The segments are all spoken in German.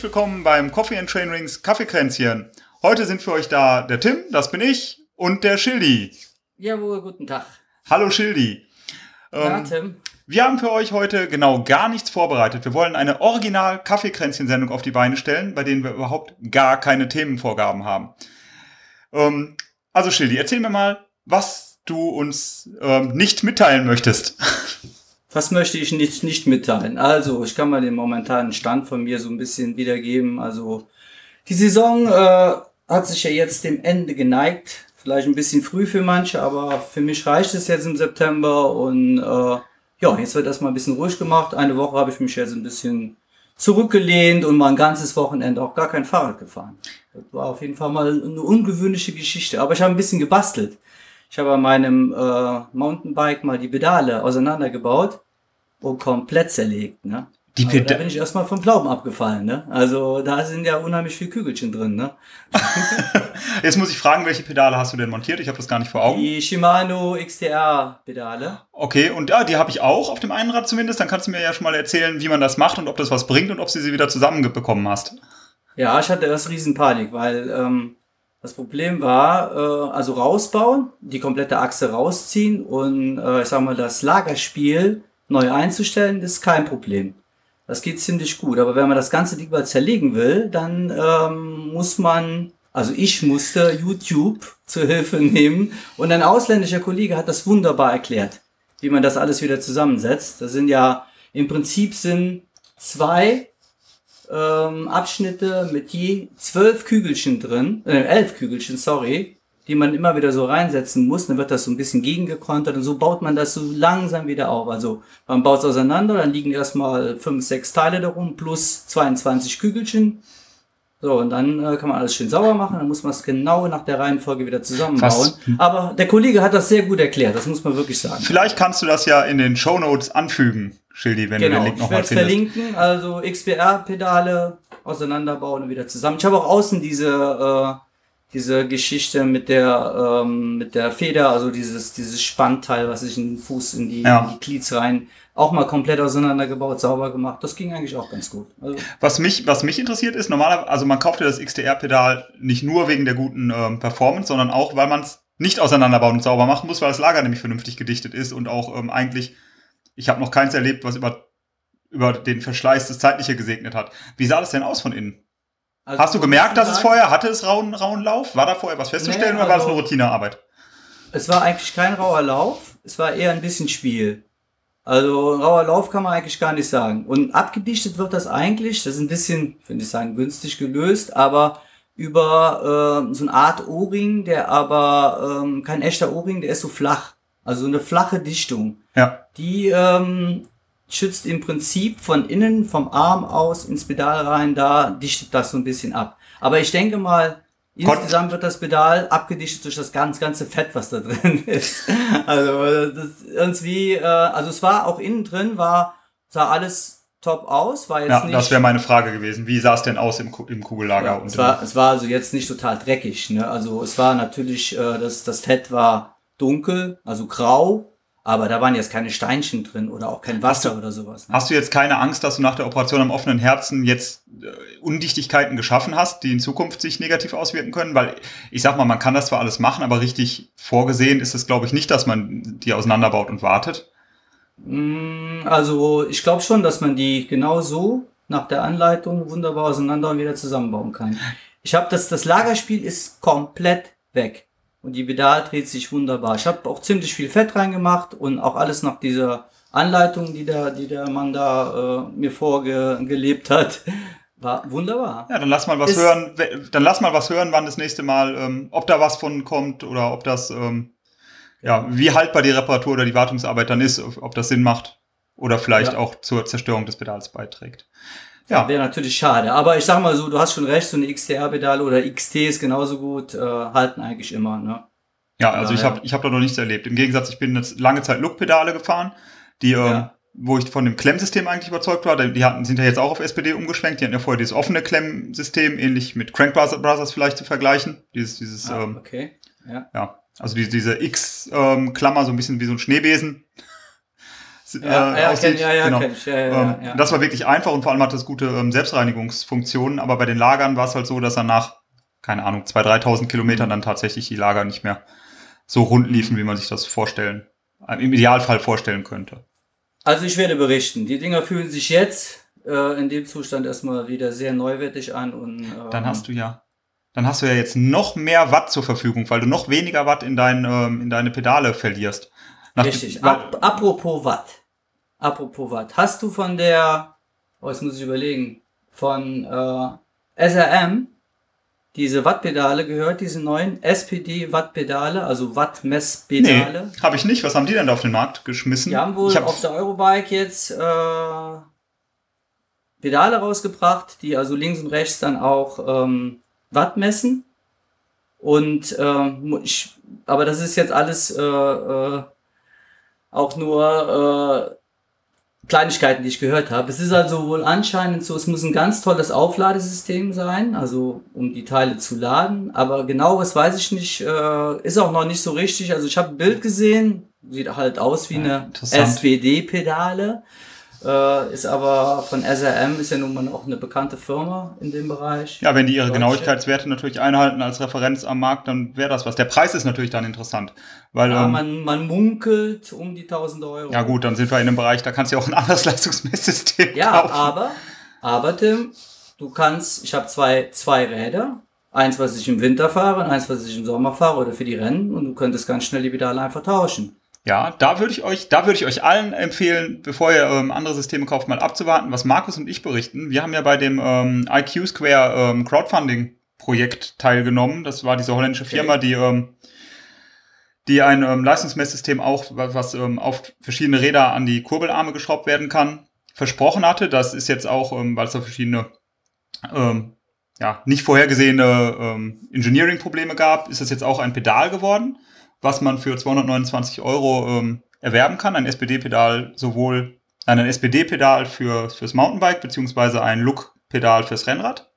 Herzlich willkommen beim Coffee and Train Rings Kaffeekränzchen. Heute sind für euch da der Tim, das bin ich, und der Schildi. Jawohl, guten Tag. Hallo Schildi. Ja, Ähm, Tim. wir haben für euch heute genau gar nichts vorbereitet. Wir wollen eine original Kaffeekränzchen-Sendung auf die Beine stellen, bei denen wir überhaupt gar keine Themenvorgaben haben. Ähm, also Schildi, erzähl mir mal, was du uns ähm, nicht mitteilen möchtest. Was möchte ich nicht, nicht mitteilen? Also, ich kann mal den momentanen Stand von mir so ein bisschen wiedergeben. Also, die Saison äh, hat sich ja jetzt dem Ende geneigt. Vielleicht ein bisschen früh für manche, aber für mich reicht es jetzt im September. Und äh, ja, jetzt wird erstmal ein bisschen ruhig gemacht. Eine Woche habe ich mich jetzt ein bisschen zurückgelehnt und mal ein ganzes Wochenende auch gar kein Fahrrad gefahren. Das war auf jeden Fall mal eine ungewöhnliche Geschichte. Aber ich habe ein bisschen gebastelt. Ich habe an meinem äh, Mountainbike mal die Pedale auseinandergebaut und komplett zerlegt. Ne? Die Aber da Peda bin ich erstmal vom Glauben abgefallen. Ne? Also da sind ja unheimlich viele Kügelchen drin. Ne? Jetzt muss ich fragen, welche Pedale hast du denn montiert? Ich habe das gar nicht vor Augen. Die Shimano XTR-Pedale. Okay, und ja, die habe ich auch auf dem einen Rad zumindest. Dann kannst du mir ja schon mal erzählen, wie man das macht und ob das was bringt und ob du sie wieder zusammenbekommen hast. Ja, ich hatte erst Riesenpanik, weil ähm, das Problem war, äh, also rausbauen, die komplette Achse rausziehen und äh, ich sag mal, das Lagerspiel neu einzustellen, ist kein Problem. Das geht ziemlich gut. Aber wenn man das ganze Ding mal zerlegen will, dann ähm, muss man, also ich musste YouTube zur Hilfe nehmen und ein ausländischer Kollege hat das wunderbar erklärt, wie man das alles wieder zusammensetzt. Das sind ja im Prinzip sind zwei ähm, Abschnitte mit je zwölf Kügelchen drin, äh, elf Kügelchen, sorry, die man immer wieder so reinsetzen muss. Dann wird das so ein bisschen gegengekontert und so baut man das so langsam wieder auf. Also man baut es auseinander, dann liegen erstmal fünf, sechs Teile darum plus 22 Kügelchen. So, und dann äh, kann man alles schön sauber machen, dann muss man es genau nach der Reihenfolge wieder zusammenbauen. Aber der Kollege hat das sehr gut erklärt, das muss man wirklich sagen. Vielleicht kannst du das ja in den Shownotes anfügen, Schildi, wenn du Genau, den Link ich nochmal findest. verlinken, also XBR-Pedale auseinanderbauen und wieder zusammen. Ich habe auch außen diese, äh, diese Geschichte mit der, ähm, mit der Feder, also dieses, dieses Spannteil, was sich in den Fuß in die, Ja. in die Glieds rein, auch mal komplett auseinandergebaut, sauber gemacht. Das ging eigentlich auch ganz gut. Also, Was mich, was mich interessiert ist, normalerweise, also man kauft ja das XTR-Pedal nicht nur wegen der guten ähm, Performance, sondern auch, weil man es nicht auseinanderbauen und sauber machen muss, weil das Lager nämlich vernünftig gedichtet ist und auch ähm, eigentlich, ich habe noch keins erlebt, was über, über den Verschleiß das Zeitliche gesegnet hat. Wie sah das denn aus von innen? also Hast du gemerkt, dass es vorher hatte es rauen, rauen Lauf? War da vorher was festzustellen Nee, oder war das also- eine Routinearbeit? Es war eigentlich kein rauer Lauf, es war eher ein bisschen Spiel. Also rauer Lauf kann man eigentlich gar nicht sagen. Und abgedichtet wird das eigentlich, das ist ein bisschen, finde ich sagen, günstig gelöst, aber über äh, so eine Art O-Ring, der aber ähm, kein echter O-Ring, der ist so flach. Also eine flache Dichtung. Ja. Die ähm, schützt im Prinzip von innen, vom Arm aus ins Pedal rein, da dichtet das so ein bisschen ab. Aber ich denke mal, insgesamt wird das Pedal abgedichtet durch das ganz, ganze Fett, was da drin ist. Also das irgendwie, äh, also es war auch innen drin, war, sah alles top aus, war jetzt Ja, nicht. das wäre meine Frage gewesen. Wie sah es denn aus im, im Kugellager? Ja, und es, war, es war also jetzt nicht total dreckig. Ne? Also es war natürlich, äh, das, das Fett war dunkel, also grau, aber da waren jetzt keine Steinchen drin oder auch kein Wasser oder sowas. Ne? Hast du jetzt keine Angst, dass du nach der Operation am offenen Herzen jetzt äh, Undichtigkeiten geschaffen hast, die in Zukunft sich negativ auswirken können? Weil ich sag mal, man kann das zwar alles machen, aber richtig vorgesehen ist es, glaube ich, nicht, dass man die auseinanderbaut und wartet. Mm, Also ich glaube schon, dass man die genau so nach der Anleitung wunderbar auseinander und wieder zusammenbauen kann. Ich habe das, das Lagerspiel ist komplett weg und die Pedal dreht sich wunderbar. Ich habe auch ziemlich viel Fett reingemacht und auch alles nach dieser Anleitung, die der, die der Mann da äh, mir vorgelebt hat, war wunderbar. Ja, dann lass mal was Ist- hören. Dann lass mal was hören, wann das nächste Mal, ähm, ob da was von kommt oder ob das, ähm, ja, wie haltbar die Reparatur oder die Wartungsarbeit dann ist, ob, ob das Sinn macht oder vielleicht Ja. auch zur Zerstörung des Pedals beiträgt. Ja, Wäre natürlich schade. Aber ich sag mal so, du hast schon recht, so eine XTR-Pedale oder XT ist genauso gut, äh, halten eigentlich immer, ne? Ja, also ich habe ich hab da noch nichts erlebt. Im Gegensatz, ich bin jetzt lange Zeit Look-Pedale gefahren, die, ähm, Ja. wo ich von dem Klemmsystem eigentlich überzeugt war. Die hatten, sind ja jetzt auch auf SPD umgeschwenkt. Die hatten ja vorher dieses offene Klemmsystem, ähnlich mit Crank Brothers, vielleicht zu vergleichen. Dieses, dieses, Ah, ähm, okay. Ja. ja, also die, diese X-Klammer, so ein bisschen wie so ein Schneebesen. ja, äh, ja, aussieht. kenn, ja, ja, genau. kenn ich. Ja, ja, Ähm, ja. Das war wirklich einfach und vor allem hat das gute ähm, Selbstreinigungsfunktionen, aber bei den Lagern war es halt so, dass dann nach, keine Ahnung, 2.000, 3.000 Kilometern dann tatsächlich die Lager nicht mehr so rund liefen, wie man sich das vorstellen, äh, im Idealfall vorstellen könnte. Also ich werde berichten. Die Dinger fühlen sich jetzt äh, in dem Zustand erstmal wieder sehr neuwertig an und ähm, Dann hast du ja, dann hast du ja jetzt noch mehr Watt zur Verfügung, weil du noch weniger Watt in, dein, ähm, in deine Pedale verlierst. Nach- Richtig. Ap apropos Watt. Apropos Watt. Hast du von der, oh, jetzt muss ich überlegen, von äh, SRM diese Wattpedale gehört, diese neuen SPD-Wattpedale, also Nee, Wattmesspedale? habe ich nicht. Was haben die denn da auf den Markt geschmissen? Die haben wohl auf der Eurobike jetzt äh, Pedale rausgebracht, die also links und rechts dann auch ähm, Watt messen. Und ähm, ich, aber das ist jetzt alles äh, äh, auch nur äh, Kleinigkeiten, die ich gehört habe. Es ist also wohl anscheinend so, es muss ein ganz tolles Aufladesystem sein, also um die Teile zu laden. Aber genau, was weiß ich nicht, äh, ist auch noch nicht so richtig. Also ich habe ein Bild gesehen, sieht halt aus wie Ja, eine. SPD-Pedale. Äh, ist aber von SRM, ist ja nun mal auch eine bekannte Firma in dem Bereich. ja, wenn die ihre. Genauigkeitswerte natürlich einhalten als Referenz am Markt, dann wäre das was. Der Preis ist natürlich dann interessant, weil Ja, ähm, man, man munkelt um die 1000 Euro. ja gut, dann sind wir in einem Bereich, da kannst du ja auch ein anderes Leistungsmesssystem Ja, kaufen. aber, aber Tim, du kannst, ich habe zwei, zwei Räder. Eins, was ich im Winter fahre und eins, was ich im Sommer fahre oder für die Rennen und du könntest ganz schnell die Pedale einfach tauschen. Ja, da würde ich euch, da würde ich euch allen empfehlen, bevor ihr ähm, andere Systeme kauft, mal abzuwarten, was Markus und ich berichten. Wir haben ja bei dem ähm, IQ Square ähm, Crowdfunding Projekt teilgenommen. Das war diese holländische Okay. Firma, die ähm, die ein ähm, Leistungsmesssystem auch, was, ähm, auf verschiedene Räder an die Kurbelarme geschraubt werden kann, versprochen hatte. Das ist jetzt auch, weil es da verschiedene ja, nicht vorhergesehene Engineering-Probleme gab, ist das jetzt auch ein Pedal geworden, was man für 229 Euro ähm, erwerben kann. Ein SPD-Pedal sowohl, ein SPD-Pedal für, fürs Mountainbike, beziehungsweise ein Look-Pedal fürs Rennrad.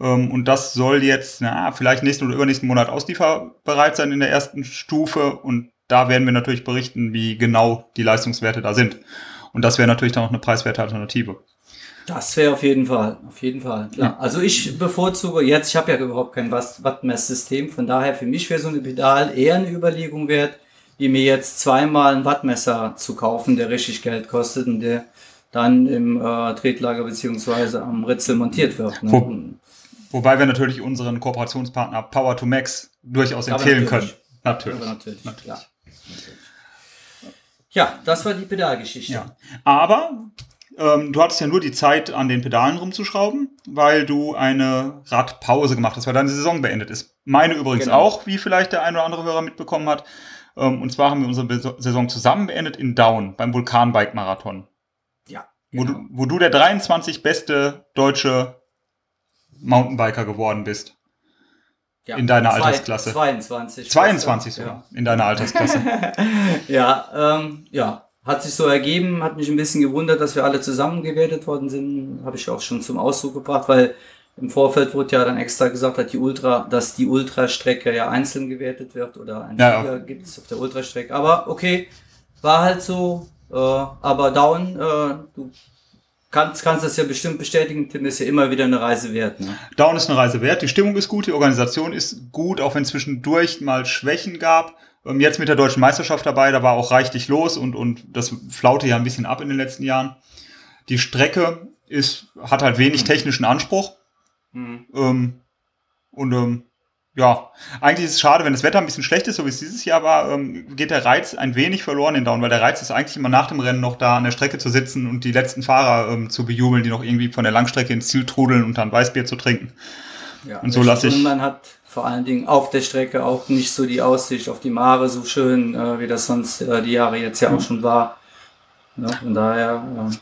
Ähm, und das soll jetzt, na, vielleicht nächsten oder übernächsten Monat auslieferbereit sein in der ersten Stufe. Und da werden wir natürlich berichten, wie genau die Leistungswerte da sind. Und das wäre natürlich dann auch eine preiswerte Alternative. Das wäre auf jeden Fall, auf jeden Fall, klar. Ja. Also ich bevorzuge jetzt, ich habe ja überhaupt kein Watt- Wattmesssystem, von daher für mich wäre so eine Pedal eher eine Überlegung wert, wie mir jetzt zweimal ein Wattmesser zu kaufen, der richtig Geld kostet und der dann im äh, Tretlager beziehungsweise am Ritzel montiert wird. Ne? Wo- Wobei wir natürlich unseren Kooperationspartner Power to Max durchaus empfehlen natürlich. können. Natürlich. Aber natürlich, Natürlich. klar. Natürlich. Ja, das war die Pedalgeschichte. Ja. Aber ähm, du hattest ja nur die Zeit, an den Pedalen rumzuschrauben, weil du eine Radpause gemacht hast, weil deine Saison beendet ist. Meine übrigens Genau. auch, wie vielleicht der ein oder andere Hörer mitbekommen hat. Ähm, und zwar haben wir unsere Saison zusammen beendet in Down beim Vulkanbike-Marathon. Ja, Wo, genau. du, wo du der 23 beste deutsche Mountainbiker geworden bist. ja. in deiner Zwei- Altersklasse. 22. 22 Ja. sogar in deiner Altersklasse. Ja, ähm, ja, hat sich so ergeben, hat mich ein bisschen gewundert, dass wir alle zusammen gewertet worden sind. Habe ich auch schon zum Ausdruck gebracht, weil im Vorfeld wurde ja dann extra gesagt, dass die Ultra, dass die Ultrastrecke ja einzeln gewertet wird oder ein Ja, ja. Sieger gibt es auf der Ultrastrecke. Aber okay, war halt so. Äh, aber Down, äh, du kannst, kannst das ja bestimmt bestätigen, Tim, ist ja immer wieder eine Reise wert. Ne? Down ist eine Reise wert, die Stimmung ist gut, die Organisation ist gut, auch wenn es zwischendurch mal Schwächen gab. Ähm, Jetzt mit der deutschen Meisterschaft dabei, da war auch reichlich los und, und das flaute ja ein bisschen ab in den letzten Jahren. Die Strecke ist, hat halt wenig technischen Anspruch. Mhm. Ähm, und ähm, ja, eigentlich ist es schade, wenn das Wetter ein bisschen schlecht ist, so wie es dieses Jahr war, ähm, geht der Reiz ein wenig verloren in Down, weil der Reiz ist eigentlich immer nach dem Rennen noch da an der Strecke zu sitzen und die letzten Fahrer ähm, zu bejubeln, die noch irgendwie von der Langstrecke ins Ziel trudeln und dann Weißbier zu trinken. Ja, Und so lasse ich- man hat vor allen Dingen auf der Strecke auch nicht so die Aussicht auf die Mare so schön, äh, wie das sonst äh, die Jahre jetzt ja auch schon war. Ja, von daher, äh,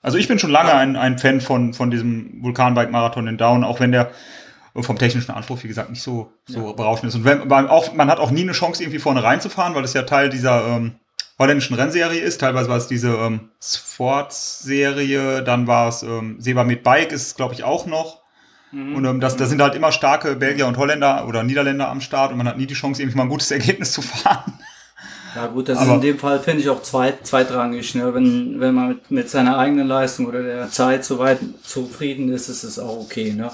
Also ich bin schon lange ein, ein Fan von, von diesem Vulkanbike-Marathon in Down, auch wenn der vom technischen Anspruch, wie gesagt, nicht so, so Ja. berauschend ist. Und wenn, weil auch, man hat auch nie eine Chance, irgendwie vorne reinzufahren, weil es ja Teil dieser ähm, holländischen Rennserie ist. Teilweise war es diese ähm, Sports-Serie, dann war es ähm, Seba mit Bike, ist glaube ich auch noch. Mhm. Und ähm, das, da sind halt immer starke Belgier und Holländer oder Niederländer am Start und man hat nie die Chance, irgendwie mal ein gutes Ergebnis zu fahren. Ja gut, das Aber ist in dem Fall, finde ich, auch zweit, zweitrangig. Ne? Wenn, wenn man mit, mit seiner eigenen Leistung oder der Zeit soweit zufrieden ist, ist es auch okay. Ne?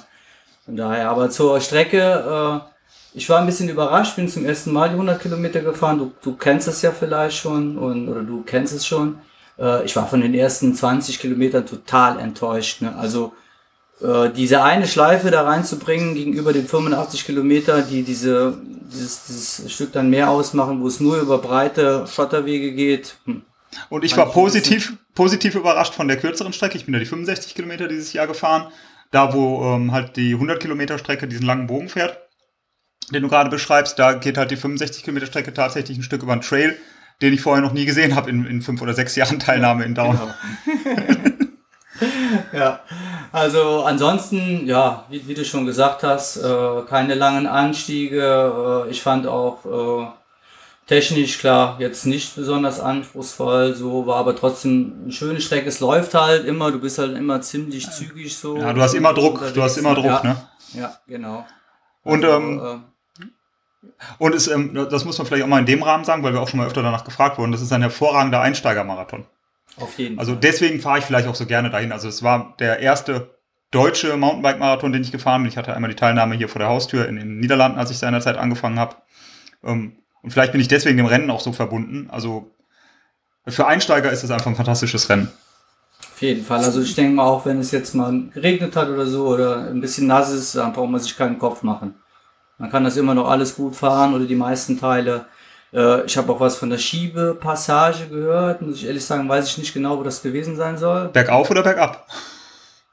Von daher, aber zur Strecke, äh, ich war ein bisschen überrascht, bin zum ersten Mal die 100 Kilometer gefahren. Du, du kennst es ja vielleicht schon und, oder du kennst es schon. Äh, ich war von den ersten 20 Kilometern total enttäuscht. Ne? Also äh, diese eine Schleife da reinzubringen gegenüber den 85 Kilometer, die diese, dieses, dieses Stück dann mehr ausmachen, wo es nur über breite Schotterwege geht. Hm. Und ich war positiv, positiv überrascht von der kürzeren Strecke. Ich bin ja die 65 Kilometer dieses Jahr gefahren. Da, wo ähm, halt die 100 Kilometer Strecke diesen langen Bogen fährt, den du gerade beschreibst, da geht halt die 65 Kilometer Strecke tatsächlich ein Stück über einen Trail, den ich vorher noch nie gesehen habe in, in fünf oder sechs Jahren Teilnahme in Down. Genau. ja, also ansonsten, ja, wie, wie du schon gesagt hast, äh, keine langen Anstiege. Äh, ich fand auch äh, technisch klar jetzt nicht besonders anspruchsvoll, so war aber trotzdem eine schöne Strecke. Es läuft halt immer, du bist halt immer ziemlich zügig so. Ja, du hast immer Druck, du hast immer Druck, ja, ne? Ja, genau. Und also, ähm, äh, und es, ähm, das muss man vielleicht auch mal in dem Rahmen sagen, weil wir auch schon mal öfter danach gefragt wurden. Das ist ein hervorragender Einsteigermarathon. Auf jeden also Fall. Also deswegen fahre ich vielleicht auch so gerne dahin. Also es war der erste deutsche Mountainbike-Marathon, den ich gefahren bin. Ich hatte einmal die Teilnahme hier vor der Haustür in, den Niederlanden, als ich seinerzeit angefangen habe. Ähm, und vielleicht bin ich deswegen dem Rennen auch so verbunden. Also für Einsteiger ist es einfach ein fantastisches Rennen. Auf jeden Fall. Also ich denke mal, auch wenn es jetzt mal geregnet hat oder so oder ein bisschen nass ist, dann braucht man sich keinen Kopf machen. Man kann das immer noch alles gut fahren oder die meisten Teile. Äh, ich habe auch was von der Schiebepassage gehört. Muss ich ehrlich sagen, weiß ich nicht genau, wo das gewesen sein soll. Bergauf oder bergab?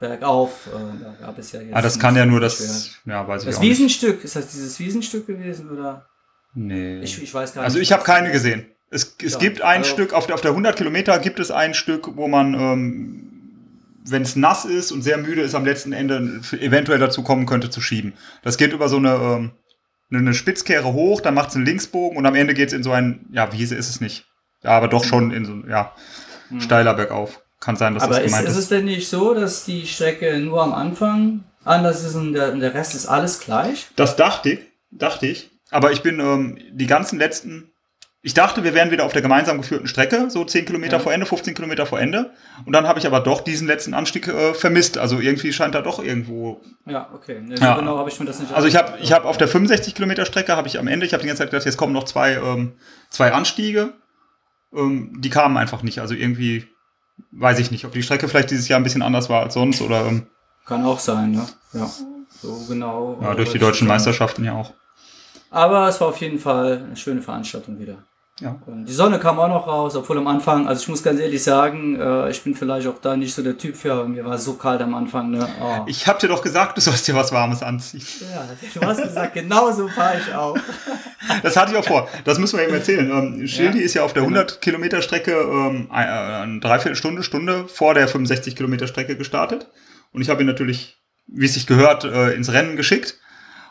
Bergauf. Äh, bergab ist ja jetzt. Ah, das kann ja nur das. Ja, weiß ich das Wiesenstück. Nicht. Ist das dieses Wiesenstück gewesen oder? Nee. Ich, ich weiß gar also nicht. Also ich habe keine gesehen. Es, es ja, gibt ein also Stück, auf der, auf der 100 Kilometer gibt es ein Stück, wo man, ähm, wenn es nass ist und sehr müde ist, am letzten Ende eventuell dazu kommen könnte zu schieben. Das geht über so eine, ähm, eine Spitzkehre hoch, dann macht es einen Linksbogen und am Ende geht es in so ein, ja, Wiese ist es nicht. Ja, aber doch schon in so, ja, mhm. steiler bergauf. Kann sein, dass aber das gemeint ist. Aber ist es denn nicht so, dass die Strecke nur am Anfang anders ist und der, der Rest ist alles gleich? Das dachte ich, dachte ich. Aber ich bin ähm, die ganzen letzten ich dachte, wir wären wieder auf der gemeinsam geführten Strecke, so 10 Kilometer ja. vor Ende, 15 Kilometer vor Ende. Und dann habe ich aber doch diesen letzten Anstieg äh, vermisst. Also irgendwie scheint da doch irgendwo. Ja, okay. Nee, so ja. genau habe ich mir das nicht Also ich habe ich hab auf der 65 Kilometer Strecke, habe ich am Ende, ich habe die ganze Zeit gedacht, jetzt kommen noch zwei, ähm, zwei Anstiege. Ähm, die kamen einfach nicht. Also irgendwie weiß ich nicht, ob die Strecke vielleicht dieses Jahr ein bisschen anders war als sonst oder. Ähm, Kann auch sein, ne? Ja. So genau. Ja, durch die deutschen Meisterschaften ja auch. Aber es war auf jeden Fall eine schöne Veranstaltung wieder. Ja. Die Sonne kam auch noch raus, obwohl am Anfang, also ich muss ganz ehrlich sagen, äh, ich bin vielleicht auch da nicht so der Typ für, mir war so kalt am Anfang. Ne? Oh. Ich hab dir doch gesagt, du sollst dir was Warmes anziehen. Ja, du hast gesagt, genauso fahre ich auch. Das hatte ich auch vor. Das müssen wir eben erzählen. Ähm, Schildi ja, ist ja auf der 100 genau. Kilometer Strecke ähm, eine Dreiviertelstunde, Stunde vor der 65 Kilometer Strecke gestartet. Und ich habe ihn natürlich, wie es sich gehört, äh, ins Rennen geschickt.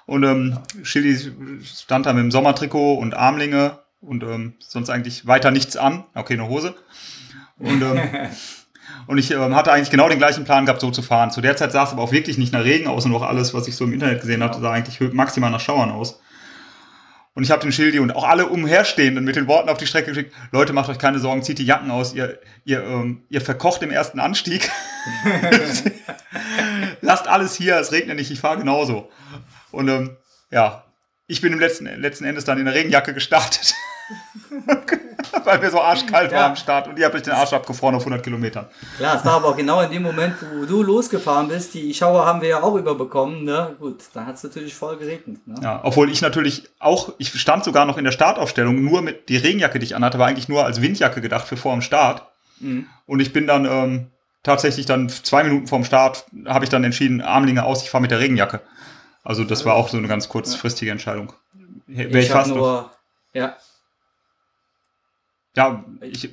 Und ähm, Schildi stand da mit dem Sommertrikot und Armlinge und ähm, sonst eigentlich weiter nichts an. Okay, eine Hose. Und, ähm, und ich ähm, hatte eigentlich genau den gleichen Plan gehabt, so zu fahren. Zu der Zeit sah es aber auch wirklich nicht nach Regen aus und auch alles, was ich so im Internet gesehen hatte, sah eigentlich maximal nach Schauern aus. Und ich habe den Schildi und auch alle umherstehenden mit den Worten auf die Strecke geschickt, Leute, macht euch keine Sorgen, zieht die Jacken aus, ihr, ihr, ähm, ihr verkocht im ersten Anstieg. Lasst alles hier, es regnet nicht, ich fahre genauso. Und ähm, ja, ich bin im letzten, letzten Endes dann in der Regenjacke gestartet. Weil mir so arschkalt ja. war am Start und ihr habt euch den Arsch abgefroren auf 100 Kilometern. Klar, es war aber auch genau in dem Moment, wo du losgefahren bist. Die Schauer haben wir ja auch überbekommen. Ne? Gut, dann hat es natürlich voll geregnet. Ne? Ja, obwohl ich natürlich auch, ich stand sogar noch in der Startaufstellung, nur mit die Regenjacke, die ich anhatte, war eigentlich nur als Windjacke gedacht für vor dem Start. Mhm. Und ich bin dann ähm, tatsächlich dann zwei Minuten vorm Start, habe ich dann entschieden, Armlinge aus, ich fahre mit der Regenjacke. Also das war auch so eine ganz kurzfristige Entscheidung. Wäre ich, ich fast nur, ja, ja, ich,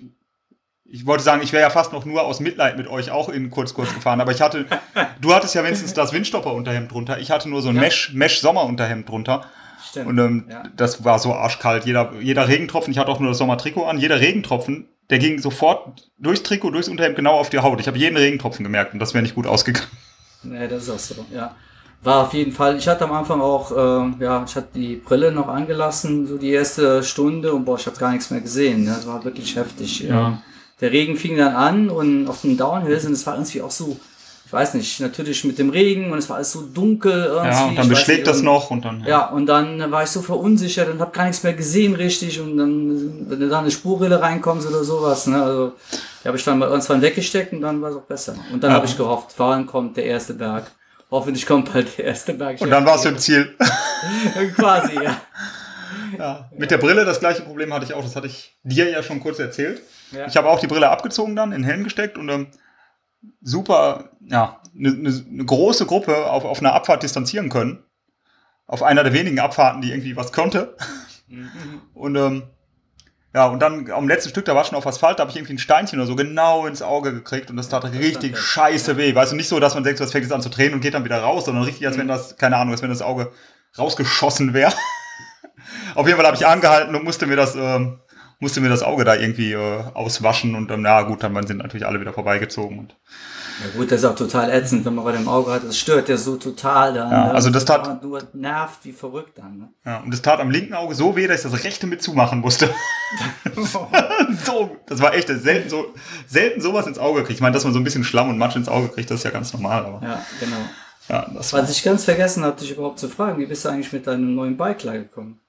ich wollte sagen, ich wäre ja fast noch nur aus Mitleid mit euch auch in kurz kurz gefahren, aber ich hatte, du hattest ja wenigstens das Windstopper-Unterhemd drunter, ich hatte nur so ein ja. Mesh, Mesh-Sommer-Unterhemd drunter. Stimmt. Und ähm, ja. das war so arschkalt. Jeder, jeder Regentropfen, ich hatte auch nur das Sommertrikot an, jeder Regentropfen, der ging sofort durchs Trikot, durchs Unterhemd genau auf die Haut. Ich habe jeden Regentropfen gemerkt und das wäre nicht gut ausgegangen. Nee, das ist auch so, ja. War auf jeden Fall, ich hatte am Anfang auch, äh, ja, ich hatte die Brille noch angelassen, so die erste Stunde und boah, ich habe gar nichts mehr gesehen. Ne? Das war wirklich heftig. Ja. Der Regen fing dann an und auf den Downhills und es war irgendwie auch so, ich weiß nicht, natürlich mit dem Regen und es war alles so dunkel irgendwie. Ja, und dann beschlägt das noch und dann. Ja. ja. und dann war ich so verunsichert und habe gar nichts mehr gesehen richtig und dann, wenn du da eine Spurrille reinkommst oder sowas, ne, also die habe ich dann bei uns weggesteckt und dann war es auch besser. Und dann ja. habe ich gehofft, wann kommt der erste Berg. Hoffentlich kommt bald der erste Berg. Und dann warst du im Ziel. Quasi, ja. ja. Mit der Brille das gleiche Problem hatte ich auch. Das hatte ich dir ja schon kurz erzählt. Ja. Ich habe auch die Brille abgezogen dann, in den Helm gesteckt und ähm, super, ja, eine ne, ne große Gruppe auf, auf einer Abfahrt distanzieren können. Auf einer der wenigen Abfahrten, die irgendwie was konnte. Mhm. Und ähm, ja, und dann am letzten Stück, da war schon auf Asphalt, da habe ich irgendwie ein Steinchen oder so genau ins Auge gekriegt und das tat richtig das scheiße weh. Weißt du, nicht so, dass man denkt, das fängt jetzt an zu drehen und geht dann wieder raus, sondern richtig, als mhm. wenn das, keine Ahnung, als wenn das Auge rausgeschossen wäre. auf jeden Fall habe ich angehalten und musste mir das, ähm, musste mir das Auge da irgendwie äh, auswaschen und ähm, ja gut, dann sind natürlich alle wieder vorbeigezogen und ja gut, das ist auch total ätzend, wenn man bei dem Auge hat. Das stört ja so total dann. Ja, ne? also das tat. Nur nervt wie verrückt dann. Ne? Ja, und das tat am linken Auge so weh, dass ich das rechte mit zumachen musste. so, das war echt selten so, selten sowas ins Auge kriegt. Ich meine, dass man so ein bisschen Schlamm und Matsch ins Auge kriegt, das ist ja ganz normal. Aber ja, genau. Ja, das Was ich ganz vergessen habe, dich überhaupt zu fragen, wie bist du eigentlich mit deinem neuen Bike gekommen?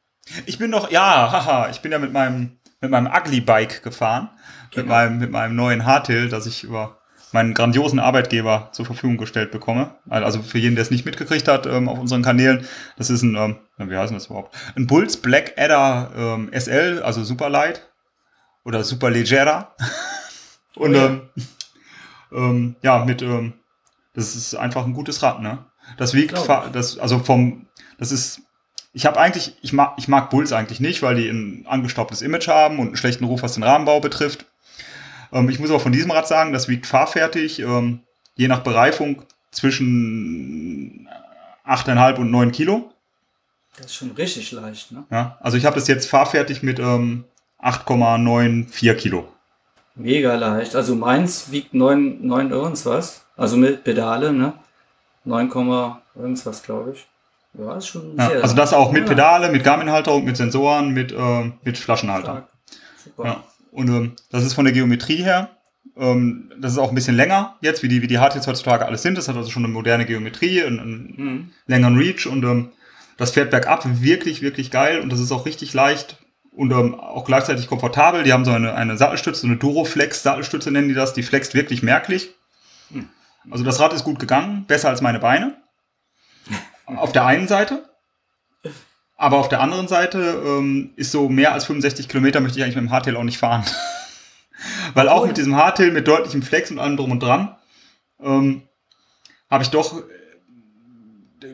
Ich bin doch, ja, haha, ich bin ja mit meinem, mit meinem Ugly Bike gefahren. Genau. Mit meinem, mit meinem neuen Hardtail, das ich über meinen grandiosen Arbeitgeber zur Verfügung gestellt bekomme. Also für jeden, der es nicht mitgekriegt hat ähm, auf unseren Kanälen, das ist ein, ähm, wie heißt das überhaupt? Ein Bulls Black Adder ähm, SL, also Super Light oder Super Leggera. Und oh ja. Ähm, ähm, ja, mit, ähm, das ist einfach ein gutes Rad, ne? Das wiegt, das, also vom, das ist, ich habe eigentlich, ich mag, ich mag Bulls eigentlich nicht, weil die ein angestaubtes Image haben und einen schlechten Ruf, was den Rahmenbau betrifft. Ähm, ich muss aber von diesem Rad sagen, das wiegt fahrfertig, ähm, je nach Bereifung zwischen 8,5 und 9 Kilo. Das ist schon richtig leicht, ne? Ja, also ich habe das jetzt fahrfertig mit ähm, 8,94 Kilo. Mega leicht. Also meins wiegt 9, 9 irgendwas. Also mit Pedale, ne? 9, irgendwas, glaube ich. Ja, ist schon ja, sehr. Also das auch mit Pedale, mit Garmin-Halterung, mit Sensoren, mit, äh, mit Flaschenhalter. Super. Ja. Und ähm, das ist von der Geometrie her. Ähm, das ist auch ein bisschen länger jetzt, wie die, wie die Hardtails heutzutage alles sind. Das hat also schon eine moderne Geometrie, einen, einen mhm. längeren Reach und ähm, das fährt bergab wirklich, wirklich geil und das ist auch richtig leicht und ähm, auch gleichzeitig komfortabel. Die haben so eine, eine Sattelstütze, so eine Duroflex-Sattelstütze nennen die das. Die flext wirklich merklich. Mhm. Also das Rad ist gut gegangen, besser als meine Beine. Auf der einen Seite. Aber auf der anderen Seite ähm, ist so mehr als 65 Kilometer möchte ich eigentlich mit dem Hardtail auch nicht fahren. Weil auch mit diesem Hardtail, mit deutlichem Flex und allem drum und dran, ähm, habe ich doch,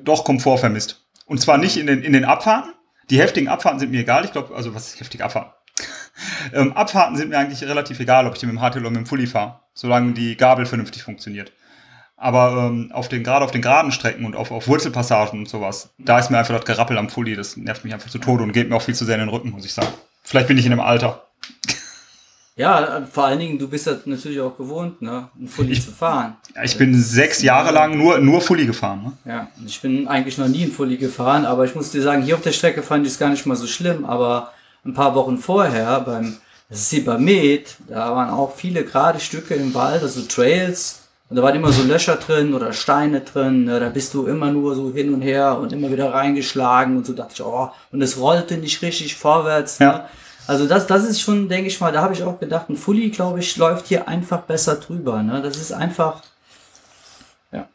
doch Komfort vermisst. Und zwar nicht in den, in den Abfahrten. Die heftigen Abfahrten sind mir egal. Ich glaube, also was ist heftig Abfahrten? ähm, Abfahrten sind mir eigentlich relativ egal, ob ich die mit dem Hardtail oder mit dem Fully fahre, solange die Gabel vernünftig funktioniert. Aber ähm, auf den, gerade auf den geraden Strecken und auf, auf Wurzelpassagen und sowas, da ist mir einfach das Gerappel am Fully, das nervt mich einfach zu Tode und geht mir auch viel zu sehr in den Rücken, muss ich sagen. Vielleicht bin ich in einem Alter. Ja, vor allen Dingen, du bist ja natürlich auch gewohnt, ne, ein Fully ich, zu fahren. Ja, ich bin sechs Jahre lang nur, nur Fully gefahren. Ne? Ja, ich bin eigentlich noch nie ein Fully gefahren, aber ich muss dir sagen, hier auf der Strecke fand ich es gar nicht mal so schlimm, aber ein paar Wochen vorher beim Sibamet, da waren auch viele gerade Stücke im Wald, also Trails, und da waren immer so Löcher drin oder Steine drin. Ne? Da bist du immer nur so hin und her und immer wieder reingeschlagen und so dachte ich, oh, und es rollte nicht richtig vorwärts. Ne? Ja. Also das, das ist schon, denke ich mal, da habe ich auch gedacht, ein Fully, glaube ich, läuft hier einfach besser drüber. Ne? Das ist einfach. Ja.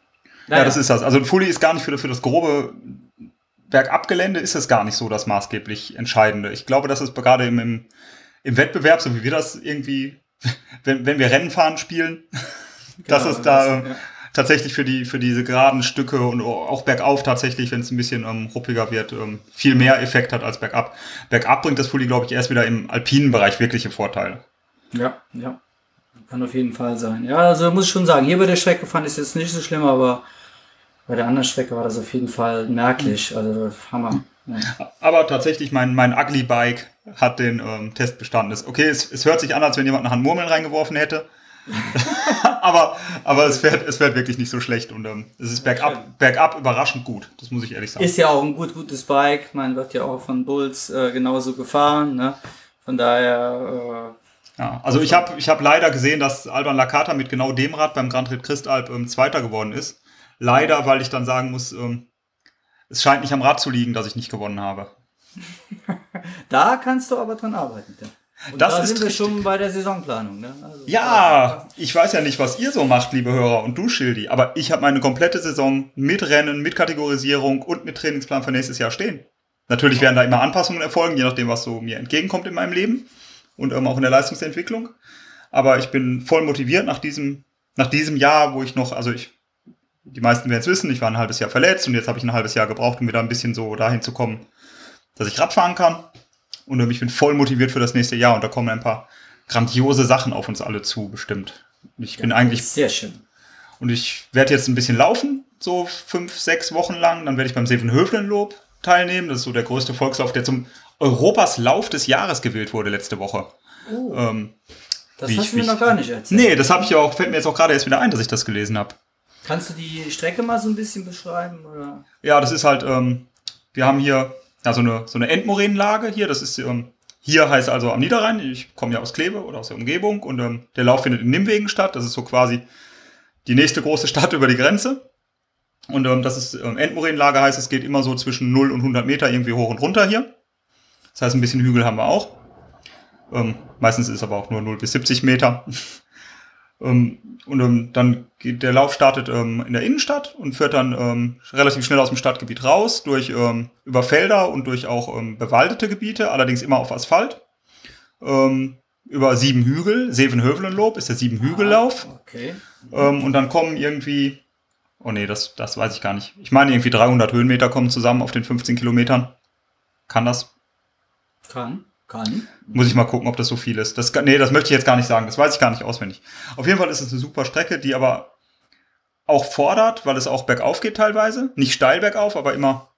Naja. Ja, das ist das. Also ein Fully ist gar nicht für, für das grobe Bergabgelände ist es gar nicht so das maßgeblich Entscheidende. Ich glaube, das ist gerade im, im, im Wettbewerb, so wie wir das irgendwie, wenn, wenn wir Rennen fahren, spielen, dass es da ja. tatsächlich für die für diese geraden Stücke und auch bergauf tatsächlich, wenn es ein bisschen ähm, ruppiger wird, ähm, viel mehr Effekt hat als bergab. Bergab bringt das Fully, glaube ich, erst wieder im alpinen Bereich wirkliche Vorteile. Ja, ja. Kann auf jeden Fall sein. Ja, also muss ich schon sagen, hier bei der Strecke fand ich es jetzt nicht so schlimm, aber bei der anderen Strecke war das auf jeden Fall merklich. Also Hammer. Ja. Aber tatsächlich, mein, mein Ugly Bike hat den ähm, Test bestanden. okay, es, es hört sich an, als wenn jemand eine Hand Murmeln reingeworfen hätte. aber aber es, fährt, es fährt wirklich nicht so schlecht und ähm, es ist bergab, bergab überraschend gut. Das muss ich ehrlich sagen. Ist ja auch ein gut, gutes Bike. Man wird ja auch von Bulls äh, genauso gefahren. Ne? Von daher. Äh, ja, also ich habe ich hab leider gesehen, dass Alban Lakata mit genau dem Rad beim Grand Prix Christalp ähm, Zweiter geworden ist. Leider, weil ich dann sagen muss, ähm, es scheint nicht am Rad zu liegen, dass ich nicht gewonnen habe. da kannst du aber dran arbeiten. Ja. Und das da sind wir richtig. schon bei der Saisonplanung. Ne? Also, Ja, ich weiß ja nicht, was ihr so macht, liebe Hörer und du, Schildi, aber ich habe meine komplette Saison mit Rennen, mit Kategorisierung und mit Trainingsplan für nächstes Jahr stehen. Natürlich werden da immer Anpassungen erfolgen, je nachdem, was so mir entgegenkommt in meinem Leben und ähm, auch in der Leistungsentwicklung. Aber ich bin voll motiviert nach diesem, nach diesem Jahr, wo ich noch, also ich, die meisten werden es wissen, ich war ein halbes Jahr verletzt und jetzt habe ich ein halbes Jahr gebraucht, um wieder ein bisschen so dahin zu kommen, dass ich Radfahren kann. Und ich bin voll motiviert für das nächste Jahr und da kommen ein paar grandiose Sachen auf uns alle zu, bestimmt. Ich bin eigentlich Sehr schön. und ich werde jetzt ein bisschen laufen, so fünf, sechs Wochen lang. Dann werde ich beim Sevenhöflenlob teilnehmen. Das ist so der größte Volkslauf, der zum Europas Lauf des Jahres gewählt wurde letzte Woche. Oh, Ähm, das hast ich- du mir noch gar nicht erzählt. nee, das habe ich ja auch, fällt mir jetzt auch gerade erst wieder ein, dass ich das gelesen habe. Kannst du die Strecke mal so ein bisschen beschreiben? Oder? Ja, das ist halt, ähm, wir haben hier ja, so eine, so eine Endmoränenlage hier. Das ist ähm, hier heißt also am Niederrhein. Ich komme ja aus Kleve oder aus der Umgebung und ähm, der Lauf findet in Nimwegen statt. Das ist so quasi die nächste große Stadt über die Grenze. Und ähm, das ist ähm, Endmoränenlage heißt, es geht immer so zwischen 0 und 100 Meter irgendwie hoch und runter hier. Das heißt, ein bisschen Hügel haben wir auch. Ähm, meistens ist es aber auch nur 0 bis 70 Meter. Ähm, und ähm, dann geht der Lauf startet ähm, in der Innenstadt und führt dann relativ schnell aus dem Stadtgebiet raus, durch über Felder und durch auch bewaldete Gebiete, allerdings immer auf Asphalt. Über sieben Hügel, Sevenhövelenlob ist der Sieben-Hügellauf. Ah, Okay. Und dann kommen irgendwie, oh nee, das, das weiß ich gar nicht. Ich meine, irgendwie 300 Höhenmeter kommen zusammen auf den 15 Kilometern. Kann das? Kann. Kann. Muss ich mal gucken, ob das so viel ist. Das, nee, das möchte ich jetzt gar nicht sagen. Das weiß ich gar nicht auswendig. Auf jeden Fall ist es eine super Strecke, die aber auch fordert, weil es auch bergauf geht teilweise. Nicht steil bergauf, aber immer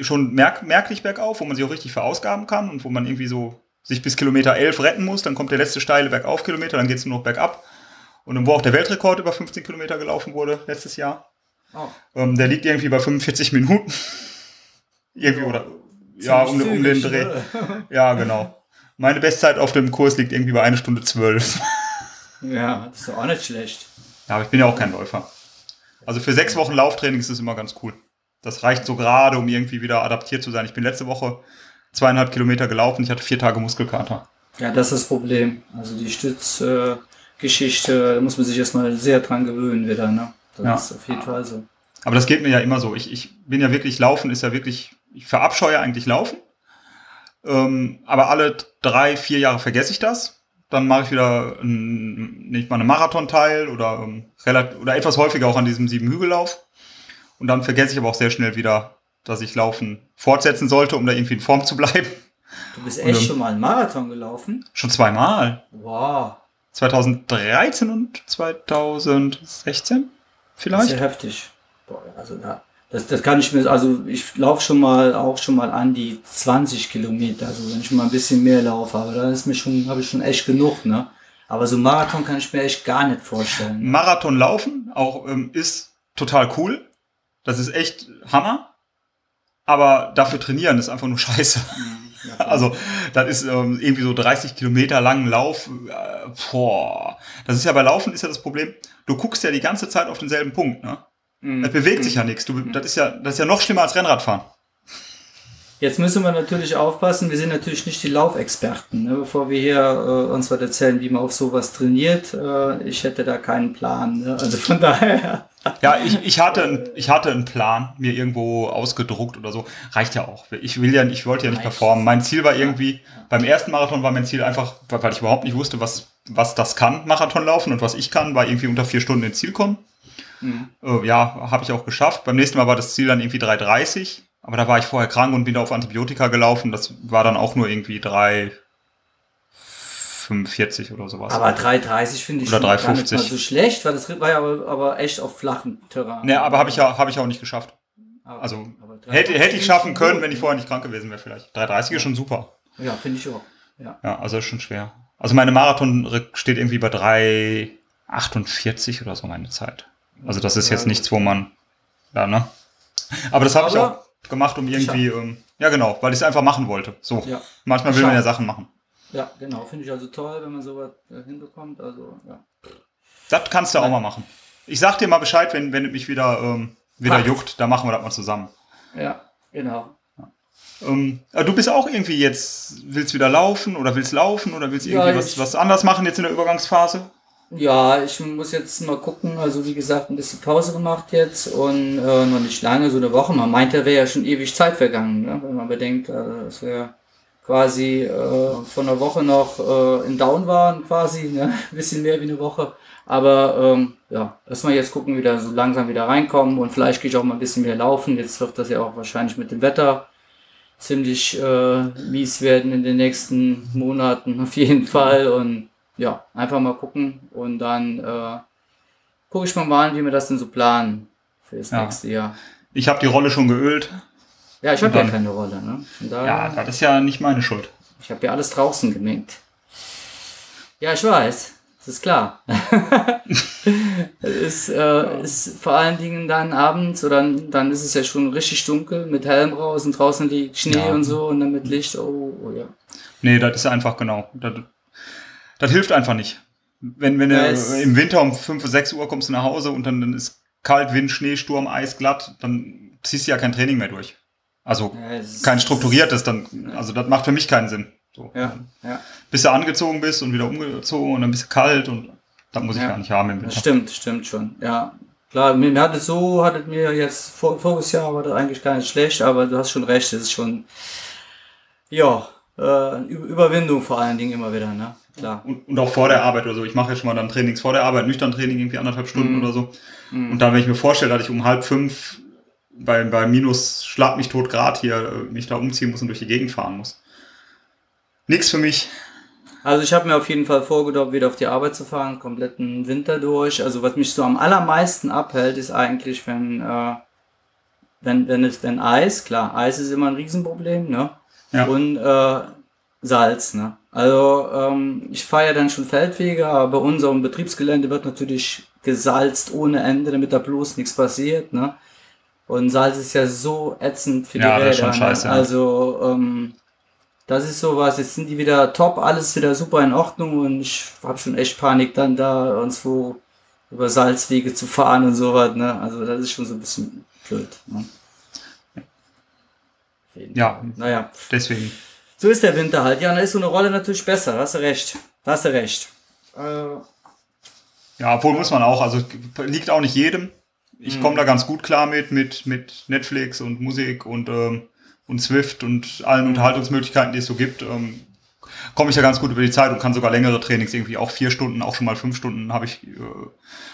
schon merk merklich bergauf, wo man sich auch richtig verausgaben kann und wo man irgendwie so sich bis Kilometer 11 retten muss. Dann kommt der letzte steile Bergauf-Kilometer, dann geht es nur noch bergab. Und wo auch der Weltrekord über 15 Kilometer gelaufen wurde letztes Jahr. Oh. Ähm, der liegt irgendwie bei 45 Minuten. irgendwie oder ja, um, um den Dreh. ne? Ja, genau. Meine Bestzeit auf dem Kurs liegt irgendwie bei 1 Stunde 12. Ja, das ist doch auch nicht schlecht. Ja, aber ich bin ja auch kein Läufer. Also für sechs Wochen Lauftraining ist es immer ganz cool. Das reicht so gerade, um irgendwie wieder adaptiert zu sein. Ich bin letzte Woche zweieinhalb Kilometer gelaufen. Ich hatte vier Tage Muskelkater. Ja, das ist das Problem. Also die Stützgeschichte, Geschichte, da muss man sich erstmal sehr dran gewöhnen wieder. Ne? Das Ja. ist auf jeden Fall so. Aber das geht mir ja immer so. Ich, ich bin ja wirklich, Laufen ist ja wirklich, ich verabscheue eigentlich Laufen. Ähm, aber alle drei, vier Jahre vergesse ich das. Dann mache ich wieder ein, nicht mal einen Marathon teil oder, ähm, relativ, oder etwas häufiger auch an diesem Sieben-Hügellauf. Und dann vergesse ich aber auch sehr schnell wieder, dass ich Laufen fortsetzen sollte, um da irgendwie in Form zu bleiben. Du bist Und, echt ähm, schon mal einen Marathon gelaufen? Schon zweimal. Wow. 2013 und 2016 Das ist ja vielleicht. heftig. Boah, also da, das, das kann ich mir, also ich laufe schon mal auch schon mal an die 20 Kilometer, also wenn ich mal ein bisschen mehr laufe, aber dann ist mir schon, habe ich schon echt genug, ne? Aber so Marathon kann ich mir echt gar nicht vorstellen. Marathon laufen auch ähm, ist total cool. Das ist echt Hammer. Aber dafür trainieren ist einfach nur scheiße. Ja, klar. Also, das ist ähm, irgendwie so 30 Kilometer langen Lauf. Äh, boah. Das ist ja bei Laufen ist ja das Problem. Du guckst ja die ganze Zeit auf denselben Punkt, ne? Mhm. Es bewegt sich ja nichts. Du, das ist ja, das ist ja noch schlimmer als Rennradfahren. Jetzt müssen wir natürlich aufpassen, wir sind natürlich nicht die Laufexperten. Ne? Bevor wir hier äh, uns was erzählen, wie man auf sowas trainiert, äh, ich hätte da keinen Plan. Ne? Also von daher. Ja, ich, ich, hatte, ich hatte einen Plan, mir irgendwo ausgedruckt oder so. Reicht ja auch. Ich will ja, ich wollte ja nicht performen. Mein Ziel war irgendwie, beim ersten Marathon war mein Ziel einfach, weil weil ich überhaupt nicht wusste, was, was das kann, Marathon laufen und was ich kann, war irgendwie unter vier Stunden ins Ziel kommen. Mhm. Äh, ja, habe ich auch geschafft. Beim nächsten Mal war das Ziel dann irgendwie 3,30. Aber da war ich vorher krank und bin da auf Antibiotika gelaufen. Das war dann auch nur irgendwie 3,45 oder sowas. Aber 3,30 finde ich Oder schon gar nicht 3,50. mal so schlecht, weil das war ja aber, aber echt auf flachen Terrain. ne, aber habe ich, ja, hab ich auch nicht geschafft. Aber- Also aber 3,50 hätte, hätte ich schaffen können, gut, wenn ich ne? vorher nicht krank gewesen wäre vielleicht. 3,30 ist schon super. Ja, finde ich auch. Ja. Ja, also ist schon schwer. Also meine Marathon steht irgendwie bei 48 oder so meine Zeit. Also das ist jetzt nichts, wo man, ja, ne? Aber das habe ich auch gemacht, um irgendwie, ähm, ja genau, weil ich es einfach machen wollte. So. Ja. Manchmal will man ja. Sachen machen. Ja, genau. Finde ich also toll, wenn man sowas äh, hinbekommt. Also, ja. Das kannst du auch mal machen. Ich sag dir mal Bescheid, wenn, wenn es mich wieder, ähm, wieder juckt, dann machen wir das mal zusammen. Ja, genau. Ähm, äh, du bist auch irgendwie jetzt, willst wieder laufen oder willst laufen oder willst Ja, irgendwie ich- was, was anders machen jetzt in der Übergangsphase? Ja, ich muss jetzt mal gucken. Also wie gesagt, ein bisschen Pause gemacht jetzt und äh, noch nicht lange, so eine Woche. Man meint, da wäre ja schon ewig Zeit vergangen, ne? wenn man bedenkt, äh, dass wir quasi äh, vor einer Woche noch äh, in Down waren, quasi, ne? ein bisschen mehr wie eine Woche. Aber ähm, ja, erstmal jetzt gucken, wieder so langsam wieder reinkommen und vielleicht gehe ich auch mal ein bisschen mehr laufen. Jetzt wird das ja auch wahrscheinlich mit dem Wetter ziemlich äh, mies werden in den nächsten Monaten auf jeden Fall und ja, einfach mal gucken und dann äh, gucke ich mal mal an, wie wir das denn so planen für das Ja. nächste Jahr. Ich habe die Rolle schon geölt. Ja, ich habe ja keine Rolle, ne? Von Ja, das ist ja nicht meine Schuld. ich habe ja alles draußen gemengt. Ja, ich weiß, das ist klar. es ist, äh, ist vor allen Dingen dann abends oder dann ist es ja schon richtig dunkel mit Helm raus und draußen liegt Schnee Ja. und so und dann mit Licht. Oh, oh ja. Nee, das ist einfach genau. Das, das hilft einfach nicht. Wenn, wenn du im Winter um 5 oder 6 Uhr kommst du nach Hause und dann, dann ist kalt, Wind, Schnee, Sturm, Eis, glatt, dann ziehst du ja kein Training mehr durch. Also ist- kein strukturiertes, dann, also das macht für mich keinen Sinn. So. Ja, ja. Bis du angezogen bist und wieder umgezogen und dann bist du kalt und das muss ich Ja. gar nicht haben im Das Winter. stimmt, stimmt schon. Ja, klar, mir, mir hat es so, hattet mir jetzt vor, voriges Jahr war das eigentlich gar nicht schlecht, aber du hast schon recht, es ist schon, ja, äh, Überwindung vor allen Dingen immer wieder, ne? Klar. Und, und auch vor der Arbeit oder so. Ich mache ja schon mal dann Trainings vor der Arbeit, nüchtern Training, irgendwie anderthalb Stunden Mhm. oder so. Und dann, wenn ich mir vorstelle, dass ich um halb fünf bei, bei minus schlag mich tot Grad hier äh, mich da umziehen muss und durch die Gegend fahren muss. Nix für mich. Also ich habe mir auf jeden Fall vorgenommen, wieder auf die Arbeit zu fahren, kompletten Winter durch. Also was mich so am allermeisten abhält, ist eigentlich, wenn, äh, wenn, wenn es denn Eis, klar, Eis ist immer ein Riesenproblem, ne? Ja. Und äh, Salz, ne? Also ähm, ich fahre ja dann schon Feldwege, aber bei unserem Betriebsgelände wird natürlich gesalzt ohne Ende, damit da bloß nichts passiert, ne? Und Salz ist ja so ätzend für die Ja, Räder. ne? scheiße, ja. Also ähm, das ist sowas, jetzt sind die wieder top, alles wieder super in Ordnung und ich habe schon echt Panik dann da irgendwo über Salzwege zu fahren und sowas, ne? Also das ist schon so ein bisschen blöd. Ne? Auf jeden Ja. Fall. Naja, Deswegen. so ist der Winter halt. Ja, da ist so eine Rolle natürlich besser, da hast du recht. Da hast du recht. Äh, Ja, obwohl muss man auch, also liegt auch nicht jedem. Ich Mhm. komme da ganz gut klar mit, mit, mit Netflix und Musik und, ähm, und Swift und allen Mhm. Unterhaltungsmöglichkeiten, die es so gibt. Ähm, komme ich ja ganz gut über die Zeit und kann sogar längere Trainings, irgendwie auch vier Stunden, auch schon mal fünf Stunden habe ich äh,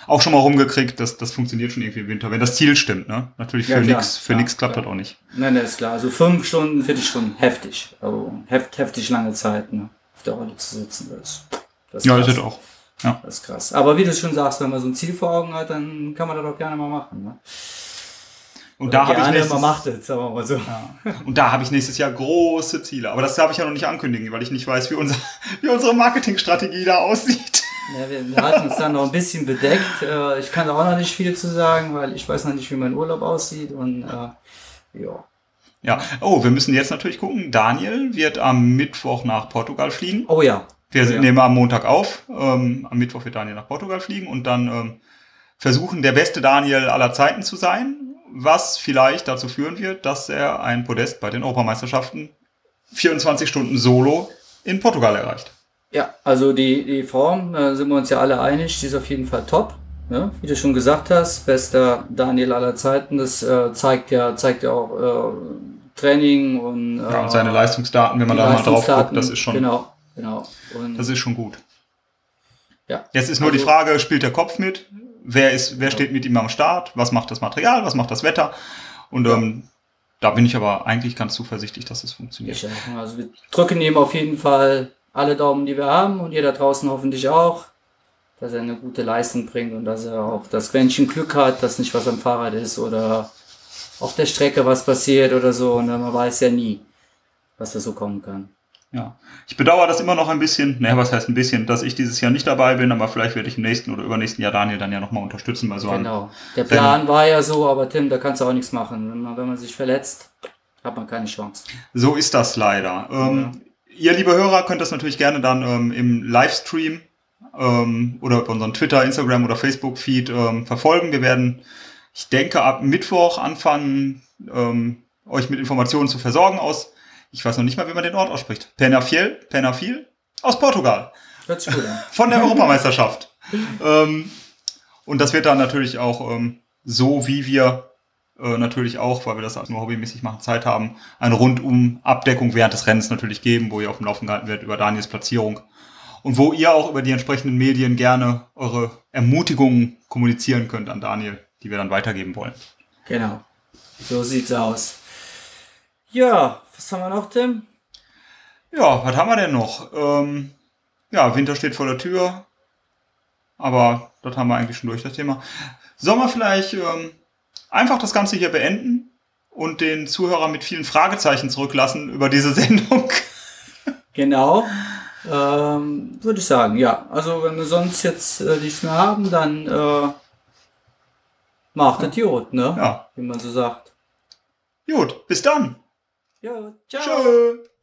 auch schon mal rumgekriegt. Das, das funktioniert schon irgendwie im Winter, wenn das Ziel stimmt. Ne? Natürlich für Ja, nix, für nix klappt klar. das auch nicht. nein, das ist klar. Also fünf Stunden finde ich schon heftig. Also heft, heftig lange Zeit, ne? Auf der Rolle zu sitzen. Das, das ist Ja, krass. das ist auch. Ja. Das ist krass. Aber wie du schon sagst, wenn man so ein Ziel vor Augen hat, dann kann man das auch gerne mal machen. Ne? Und da habe ich nächstes, macht es, sagen wir mal so. Ja. Und da habe ich nächstes Jahr große Ziele. Aber das darf ich ja noch nicht ankündigen, weil ich nicht weiß, wie, unser, wie unsere Marketingstrategie da aussieht. Ja, wir, wir halten uns dann noch ein bisschen bedeckt. Äh, ich kann da auch noch nicht viel zu sagen, weil ich weiß noch nicht, wie mein Urlaub aussieht. Und äh, ja. Ja, oh, wir müssen jetzt natürlich gucken. Daniel wird am Mittwoch nach Portugal fliegen. Oh ja. Wir Ja. nehmen am Montag auf. Ähm, am Mittwoch wird Daniel nach Portugal fliegen und dann ähm, versuchen, der beste Daniel aller Zeiten zu sein, was vielleicht dazu führen wird, dass er ein Podest bei den Europameisterschaften 24 Stunden solo in Portugal erreicht. Ja, also die, die Form, da sind wir uns ja alle einig, die ist auf jeden Fall top. Ja, wie du schon gesagt hast, bester Daniel aller Zeiten. Das äh, zeigt ja, zeigt ja auch äh, Training und, äh, Ja, und seine Leistungsdaten, wenn man da mal drauf guckt, das ist schon, Genau, genau. Und das ist schon gut. Ja. Jetzt ist nur Also- die Frage, spielt der Kopf mit? Wer ist, wer steht mit ihm am Start? Was macht das Material? Was macht das Wetter? Und ähm, da bin ich aber eigentlich ganz zuversichtlich, dass es funktioniert. Ich auch. Also wir drücken ihm auf jeden Fall alle Daumen, die wir haben und ihr da draußen hoffentlich auch, dass er eine gute Leistung bringt und dass er auch das Quäntchen Glück hat, dass nicht was am Fahrrad ist oder auf der Strecke was passiert oder so und man weiß ja nie, was da so kommen kann. Ja. Ich bedauere das immer noch ein bisschen, naja, was heißt ein bisschen, dass ich dieses Jahr nicht dabei bin, aber vielleicht werde ich im nächsten oder übernächsten Jahr Daniel dann ja nochmal unterstützen bei so einem. Genau. Der Plan war ja so, aber Tim, da kannst du auch nichts machen. Wenn man, wenn man sich verletzt, hat man keine Chance. So ist das leider. Ähm, Ihr, liebe Hörer, könnt das natürlich gerne dann ähm, im Livestream ähm, oder über unseren Twitter, Instagram oder Facebook-Feed ähm, verfolgen. Wir werden, ich denke, ab Mittwoch anfangen, ähm, euch mit Informationen zu versorgen aus, ich weiß noch nicht mal, wie man den Ort ausspricht. Penafiel, Penafiel aus Portugal. Hört sich gut an. Von der Europameisterschaft. ähm, und das wird dann natürlich auch ähm, so, wie wir äh, natürlich auch, weil wir das nur hobbymäßig machen, Zeit haben, eine rundum Abdeckung während des Rennens natürlich geben, wo ihr auf dem Laufen gehalten werdet über Daniels Platzierung und wo ihr auch über die entsprechenden Medien gerne eure Ermutigungen kommunizieren könnt an Daniel, die wir dann weitergeben wollen. Genau. So sieht's aus. Ja, was haben wir noch, Tim? Ja, was haben wir denn noch? Ähm, ja, Winter steht vor der Tür. Aber das haben wir eigentlich schon durch, das Thema. Sollen wir vielleicht ähm, einfach das Ganze hier beenden und den Zuhörer mit vielen Fragezeichen zurücklassen über diese Sendung? Genau. Ähm, Würde ich sagen, ja. Also wenn wir sonst jetzt äh, nichts mehr haben, dann äh, macht das Idiot, ne? Ja. Wie man so sagt. Gut, bis dann. Ja, ciao. Tschö.